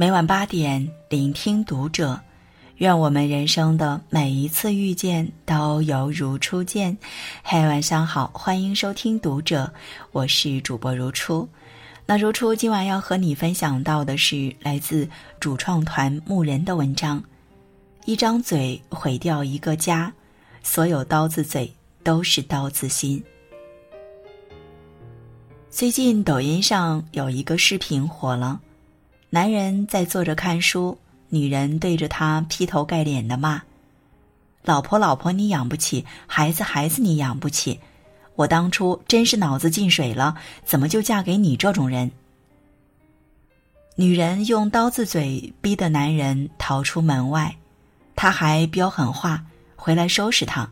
每晚八点，聆听读者。愿我们人生的每一次遇见都犹如初见。嘿，晚上好，欢迎收听读者，我是主播如初。那如初今晚要和你分享到的是来自主创团牧人的文章：一张嘴毁掉一个家，所有刀子嘴都是刀子心。最近抖音上有一个视频火了。男人在坐着看书，女人对着他劈头盖脸的骂：“老婆，老婆，你养不起；孩子，孩子，你养不起。我当初真是脑子进水了，怎么就嫁给你这种人？”女人用刀子嘴逼得男人逃出门外，他还飙狠话回来收拾他。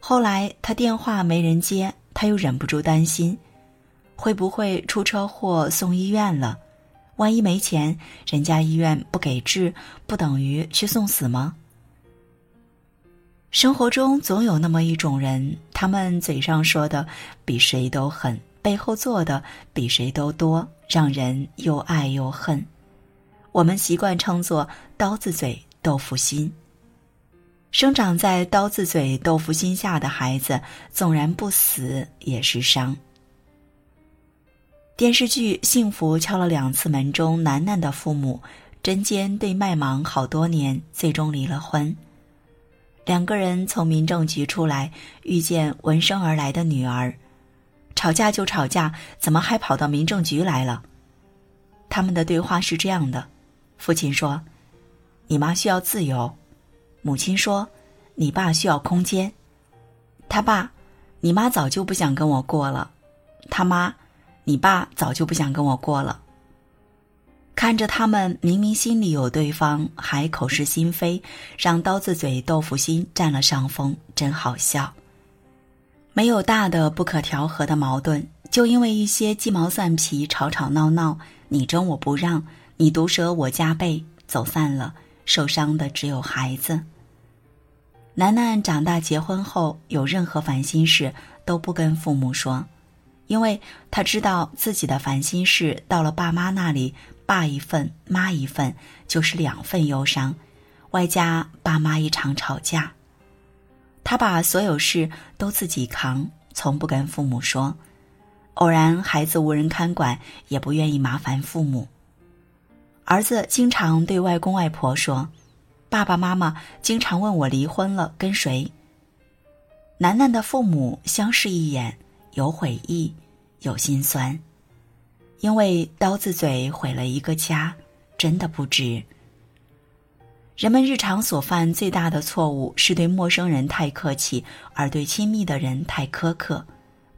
后来他电话没人接，他又忍不住担心，会不会出车祸送医院了？万一没钱，人家医院不给治，不等于去送死吗？生活中总有那么一种人，他们嘴上说的比谁都狠，背后做的比谁都多，让人又爱又恨。我们习惯称作“刀子嘴豆腐心”。生长在刀子嘴豆腐心下的孩子，纵然不死，也是伤。电视剧《幸福敲了两次门》中，楠楠的父母针尖对麦芒好多年，最终离了婚。两个人从民政局出来，遇见闻声而来的女儿，吵架就吵架，怎么还跑到民政局来了？他们的对话是这样的：父亲说：“你妈需要自由。”母亲说：“你爸需要空间。”他爸：“你妈早就不想跟我过了。”他妈。你爸早就不想跟我过了。看着他们明明心里有对方，还口是心非，让刀子嘴豆腐心占了上风，真好笑。没有大的不可调和的矛盾，就因为一些鸡毛蒜皮吵吵闹闹，你争我不让，你毒舌我加倍，走散了，受伤的只有孩子。楠楠长大结婚后，有任何烦心事都不跟父母说。因为他知道自己的烦心事到了爸妈那里，爸一份，妈一份，就是两份忧伤，外加爸妈一场吵架。他把所有事都自己扛，从不跟父母说。偶然孩子无人看管，也不愿意麻烦父母。儿子经常对外公外婆说：“爸爸妈妈经常问我离婚了跟谁。”楠楠的父母相视一眼，有悔意。有心酸，因为刀子嘴毁了一个家，真的不值。人们日常所犯最大的错误是对陌生人太客气，而对亲密的人太苛刻。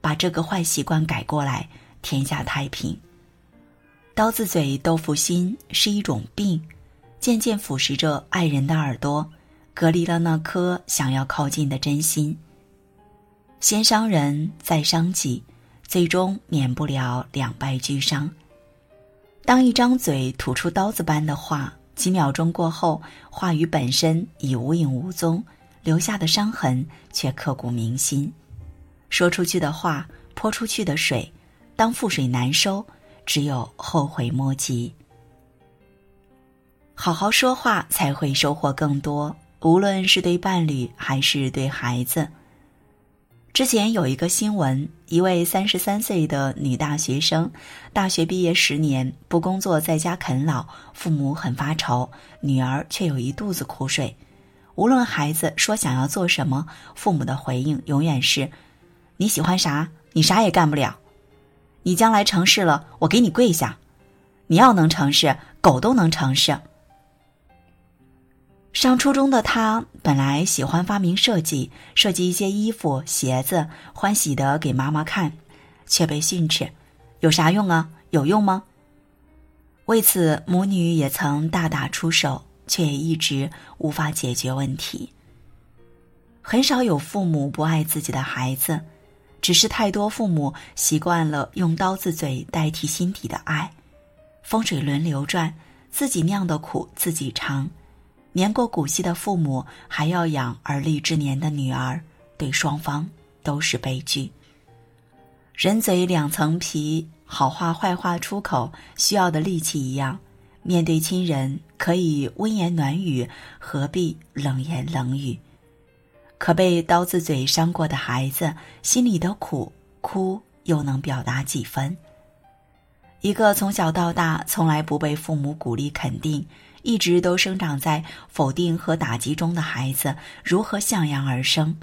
把这个坏习惯改过来，天下太平。刀子嘴豆腐心是一种病，渐渐腐蚀着爱人的耳朵，隔离了那颗想要靠近的真心。先伤人，再伤己。最终免不了两败俱伤。当一张嘴吐出刀子般的话，几秒钟过后，话语本身已无影无踪，留下的伤痕却刻骨铭心。说出去的话，泼出去的水，当覆水难收，只有后悔莫及。好好说话，才会收获更多，无论是对伴侣还是对孩子。之前有一个新闻，一位三十三岁的女大学生，大学毕业十年不工作，在家啃老，父母很发愁，女儿却有一肚子苦水。无论孩子说想要做什么，父母的回应永远是：“你喜欢啥，你啥也干不了。你将来成事了，我给你跪下。你要能成事，狗都能成事。”上初中的他本来喜欢发明设计，设计一些衣服、鞋子，欢喜的给妈妈看，却被训斥：“有啥用啊？有用吗？”为此，母女也曾大打出手，却也一直无法解决问题。很少有父母不爱自己的孩子，只是太多父母习惯了用刀子嘴代替心底的爱，风水轮流转，自己酿的苦自己尝。年过古稀的父母还要养而立之年的女儿，对双方都是悲剧。人嘴两层皮，好话坏话出口需要的力气一样，面对亲人可以温言暖语，何必冷言冷语？可被刀子嘴伤过的孩子，心里的苦哭又能表达几分？一个从小到大从来不被父母鼓励肯定，一直都生长在否定和打击中的孩子，如何向阳而生？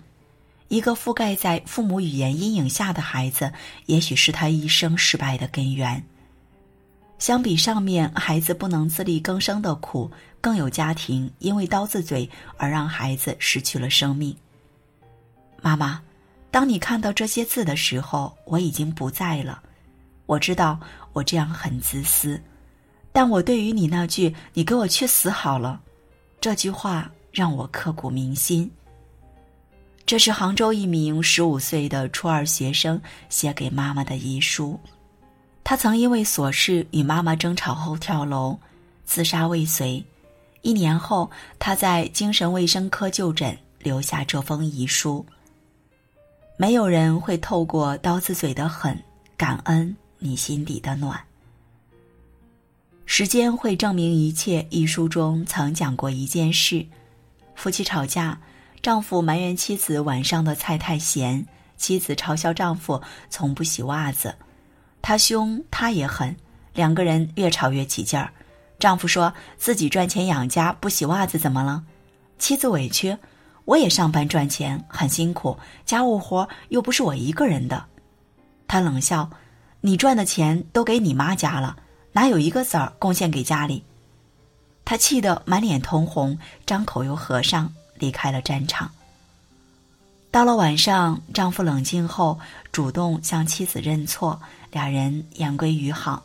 一个覆盖在父母语言阴影下的孩子，也许是他一生失败的根源。相比上面孩子不能自力更生的苦，更有家庭因为刀子嘴而让孩子失去了生命。妈妈，当你看到这些字的时候，我已经不在了。我知道我这样很自私，但我对于你那句“你给我去死好了”，这句话让我刻骨铭心。这是杭州一名十五岁的初二学生写给妈妈的遗书。他曾因为琐事与妈妈争吵后跳楼，自杀未遂。一年后，他在精神卫生科就诊，留下这封遗书。没有人会透过刀子嘴的狠，感恩你心底的暖。时间会证明一切。一书中曾讲过一件事：夫妻吵架。丈夫埋怨妻子晚上的菜太咸，妻子嘲笑丈夫从不洗袜子。他凶，他也狠，两个人越吵越起劲儿。丈夫说自己赚钱养家，不洗袜子怎么了？妻子委屈，我也上班赚钱，很辛苦，家务活又不是我一个人的。他冷笑，你赚的钱都给你妈家了，哪有一个子儿贡献给家里？他气得满脸通红，张口又合上。离开了战场。到了晚上，丈夫冷静后主动向妻子认错，俩人言归于好。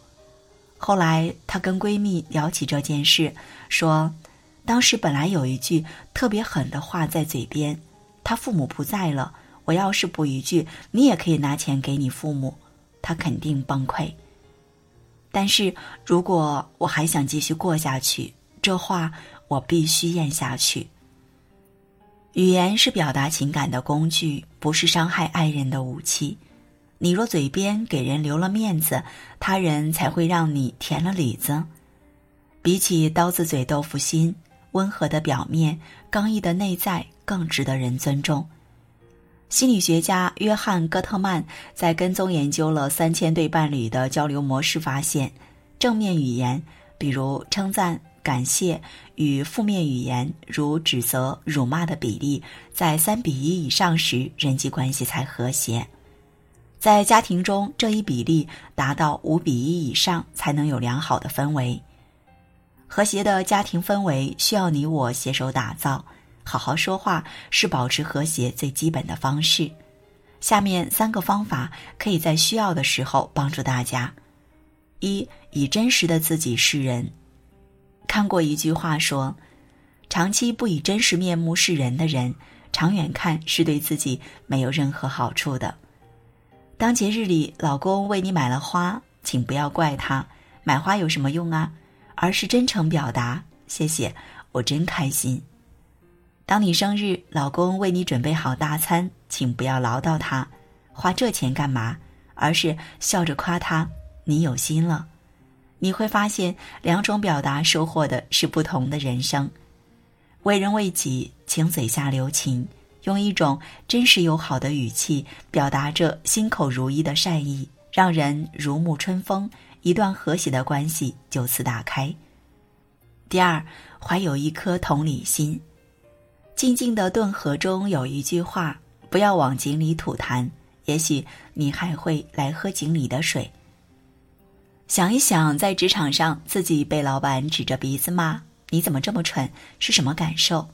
后来，她跟闺蜜聊起这件事，说：“当时本来有一句特别狠的话在嘴边，他父母不在了，我要是补一句，你也可以拿钱给你父母，他肯定崩溃。但是如果我还想继续过下去，这话我必须咽下去。”语言是表达情感的工具，不是伤害爱人的武器。你若嘴边给人留了面子，他人才会让你填了里子。比起刀子嘴豆腐心，温和的表面、刚毅的内在更值得人尊重。心理学家约翰·戈特曼在跟踪研究了三千对伴侣的交流模式，发现正面语言，比如称赞。感谢与负面语言如指责、辱骂的比例在三比一以上时，人际关系才和谐。在家庭中，这一比例达到五比一以上，才能有良好的氛围。和谐的家庭氛围需要你我携手打造。好好说话是保持和谐最基本的方式。下面三个方法可以在需要的时候帮助大家：一、以真实的自己示人。看过一句话说：“长期不以真实面目示人的人，长远看是对自己没有任何好处的。”当节日里老公为你买了花，请不要怪他，买花有什么用啊？而是真诚表达：“谢谢，我真开心。”当你生日，老公为你准备好大餐，请不要唠叨他，花这钱干嘛？而是笑着夸他：“你有心了。”你会发现，两种表达收获的是不同的人生。为人为己，请嘴下留情，用一种真实友好的语气表达着心口如一的善意，让人如沐春风，一段和谐的关系就此打开。第二，怀有一颗同理心。静静的顿河中有一句话：不要往井里吐痰，也许你还会来喝井里的水。想一想，在职场上自己被老板指着鼻子骂“你怎么这么蠢”是什么感受？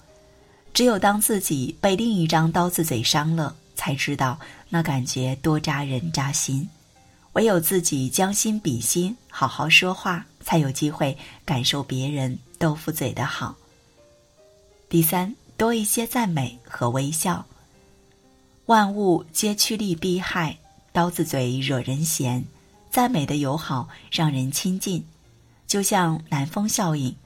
只有当自己被另一张刀子嘴伤了，才知道那感觉多扎人扎心。唯有自己将心比心，好好说话，才有机会感受别人豆腐嘴的好。第三，多一些赞美和微笑。万物皆趋利避害，刀子嘴惹人嫌。赞美的友好让人亲近，就像南风效应，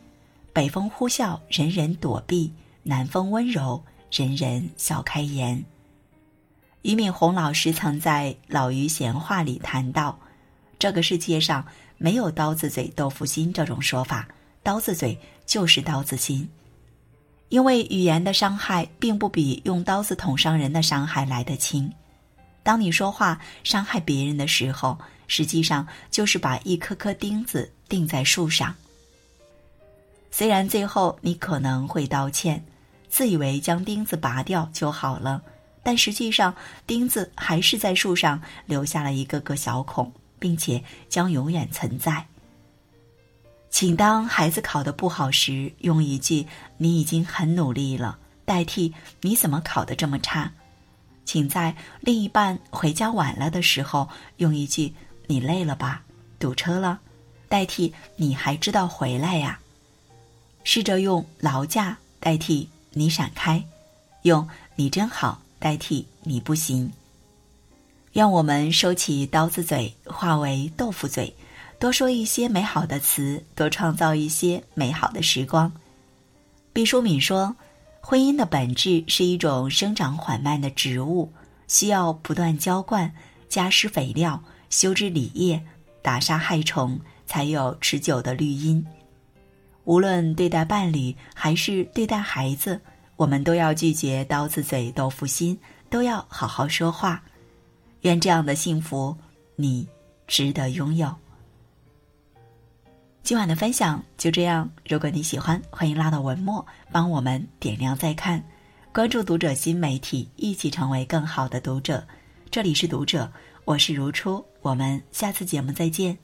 北风呼啸，人人躲避；南风温柔，人人笑开颜。俞敏洪老师曾在《老于闲话》里谈到，这个世界上没有刀子嘴豆腐心这种说法，刀子嘴就是刀子心。因为语言的伤害并不比用刀子捅伤人的伤害来得轻。当你说话伤害别人的时候，实际上就是把一颗颗钉子钉在树上。虽然最后你可能会道歉，自以为将钉子拔掉就好了，但实际上钉子还是在树上留下了一个个小孔，并且将永远存在。请当孩子考得不好时，用一句“你已经很努力了”代替“你怎么考得这么差”。请在另一半回家晚了的时候，用一句“你累了吧，堵车了”代替“你还知道回来呀”。试着用“劳驾”代替“你闪开”，用“你真好”代替“你不行”。让我们收起刀子嘴，化为豆腐嘴。多说一些美好的词，多创造一些美好的时光。毕淑敏说：“婚姻的本质是一种生长缓慢的植物，需要不断浇灌、加施肥料、修枝理叶、打杀害虫，才有持久的绿荫。无论对待伴侣还是对待孩子，我们都要拒绝刀子嘴豆腐心，都要好好说话。愿这样的幸福，你值得拥有。”今晚的分享就这样。如果你喜欢，欢迎拉到文末帮我们点亮再看，关注读者新媒体，一起成为更好的读者。这里是读者，我是如初，我们下次节目再见。